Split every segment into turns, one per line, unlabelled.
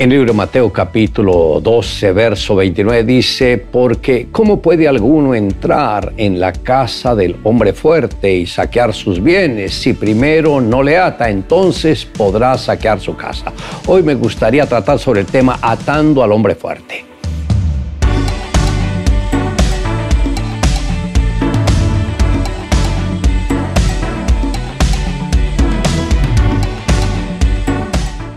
En el libro Mateo capítulo 12, verso 29 dice, porque ¿cómo puede alguno entrar en la casa del hombre fuerte y saquear sus bienes? Si primero no le ata, entonces podrá saquear su casa. Hoy me gustaría tratar sobre el tema atando al hombre fuerte.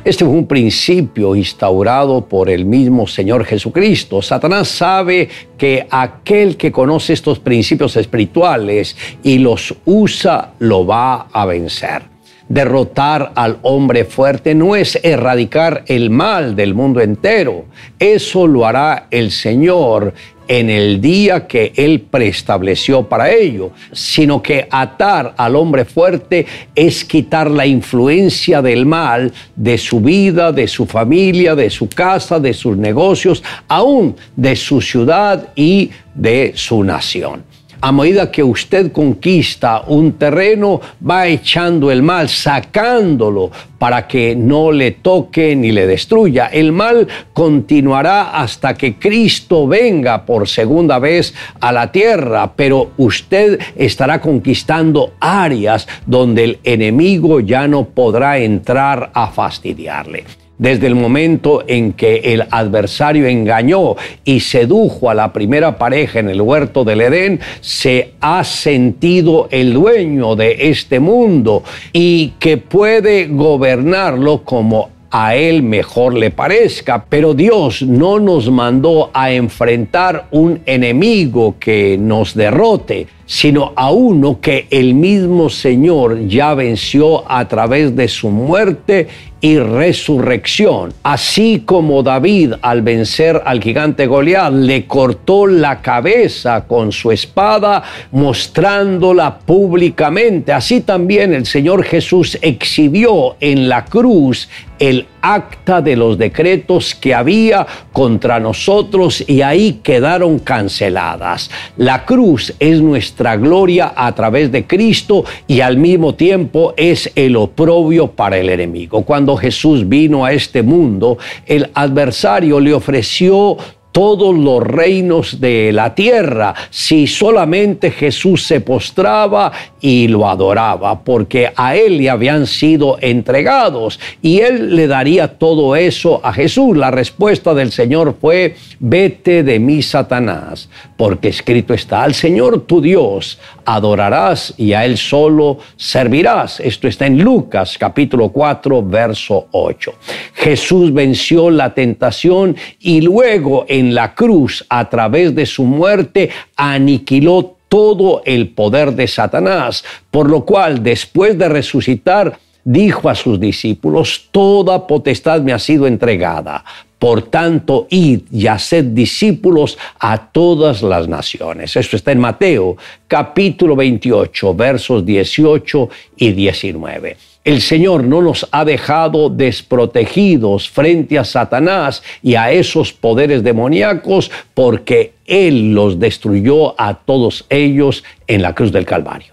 Este fue un principio instaurado por el mismo Señor Jesucristo. Satanás sabe que aquel que conoce estos principios espirituales y los usa, lo va a vencer. Derrotar al hombre fuerte no es erradicar el mal del mundo entero. Eso lo hará el Señor en el día que Él preestableció para ello, sino que atar al hombre fuerte es quitar la influencia del mal de su vida, de su familia, de su casa, de sus negocios, aún de su ciudad y de su nación a medida que usted conquista un terreno, va echando el mal, sacándolo para que no le toque ni le destruya. El mal continuará hasta que Cristo venga por segunda vez a la tierra, pero usted estará conquistando áreas donde el enemigo ya no podrá entrar a fastidiarle desde el momento en que el adversario engañó y sedujo a la primera pareja en el huerto del Edén, se ha sentido el dueño de este mundo y que puede gobernarlo como a él mejor le parezca, pero Dios no nos mandó a enfrentar un enemigo que nos derrote, sino a uno que el mismo Señor ya venció a través de su muerte y resurrección. Así como David al vencer al gigante Goliat le cortó la cabeza con su espada mostrándola públicamente, así también el Señor Jesús exhibió en la cruz el acta de los decretos que había contra nosotros y ahí quedaron canceladas. La cruz es nuestra gloria a través de Cristo y al mismo tiempo es el oprobio para el enemigo. Cuando Jesús vino a este mundo, el adversario le ofreció todos los reinos de la tierra si solamente Jesús se postraba y lo adoraba, porque a él le habían sido entregados y él le daría todo eso a Jesús. La respuesta del Señor fue, vete de mí, Satanás, porque escrito está, al Señor tu Dios adorarás y a él solo servirás. Esto está en Lucas capítulo 4, verso 8. Jesús venció la tentación y luego en la cruz, a través de su muerte, aniquiló todo el poder de Satanás, por lo cual después de resucitar, dijo a sus discípulos, toda potestad me ha sido entregada. Por tanto, id y haced discípulos a todas las naciones. Esto está en Mateo capítulo 28, versos 18 y 19. El Señor no nos ha dejado desprotegidos frente a Satanás y a esos poderes demoníacos porque Él los destruyó a todos ellos en la cruz del Calvario.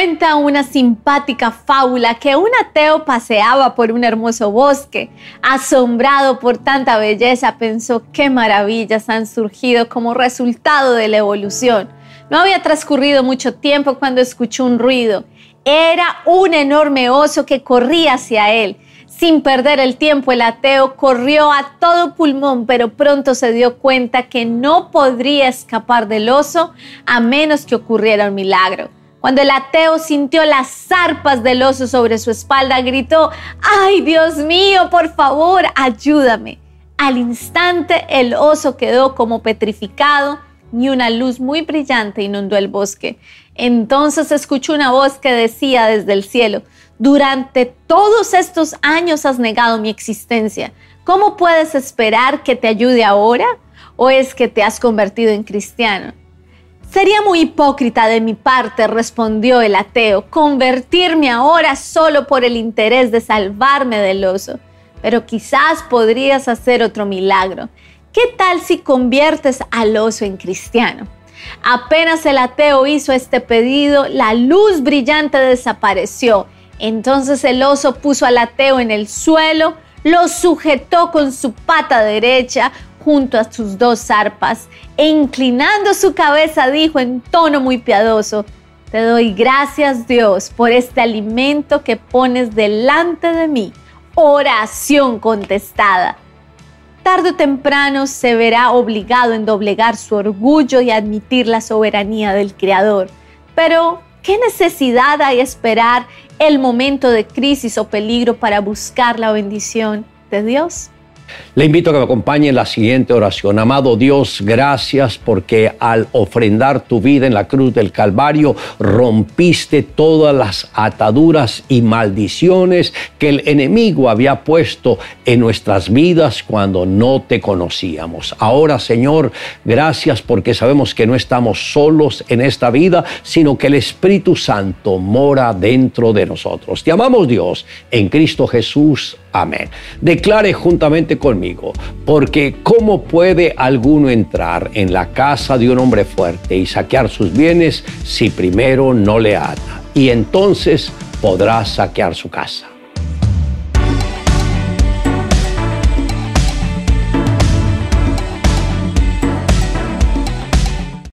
Cuenta una simpática fábula que un ateo paseaba por un hermoso bosque. Asombrado por tanta belleza, pensó qué maravillas han surgido como resultado de la evolución no había transcurrido mucho tiempo cuando escuchó un ruido. Era un enorme oso que corría hacia él. Sin perder el tiempo, el ateo corrió a todo pulmón, pero pronto se dio cuenta que no podría escapar del oso a menos que ocurriera un milagro. Cuando el ateo sintió las zarpas del oso sobre su espalda, gritó, ¡ay Dios mío, por favor, ayúdame! Al instante el oso quedó como petrificado y una luz muy brillante inundó el bosque. Entonces escuchó una voz que decía desde el cielo, durante todos estos años has negado mi existencia. ¿Cómo puedes esperar que te ayude ahora? ¿O es que te has convertido en cristiano? Sería muy hipócrita de mi parte, respondió el ateo, convertirme ahora solo por el interés de salvarme del oso. Pero quizás podrías hacer otro milagro. ¿Qué tal si conviertes al oso en cristiano? Apenas el ateo hizo este pedido, la luz brillante desapareció Entonces el oso puso al ateo en el suelo, lo sujetó con su pata derecha junto a sus dos zarpas e inclinando su cabeza dijo en tono muy piadoso, te doy gracias Dios por este alimento que pones delante de mí. Oración contestada. Tarde o temprano se verá obligado en doblegar su orgullo y admitir la soberanía del Creador. Pero, ¿qué necesidad hay esperar el momento de crisis o peligro para buscar la bendición de Dios?
Le invito a que me acompañe en la siguiente oración. Amado Dios, gracias porque al ofrendar tu vida en la cruz del Calvario rompiste todas las ataduras y maldiciones que el enemigo había puesto en nuestras vidas cuando no te conocíamos. Ahora, Señor, gracias porque sabemos que no estamos solos en esta vida, sino que el Espíritu Santo mora dentro de nosotros. Te amamos Dios en Cristo Jesús. Amén. Declare juntamente conmigo, porque ¿cómo puede alguno entrar en la casa de un hombre fuerte y saquear sus bienes si primero no le ata? Y entonces podrá saquear su casa.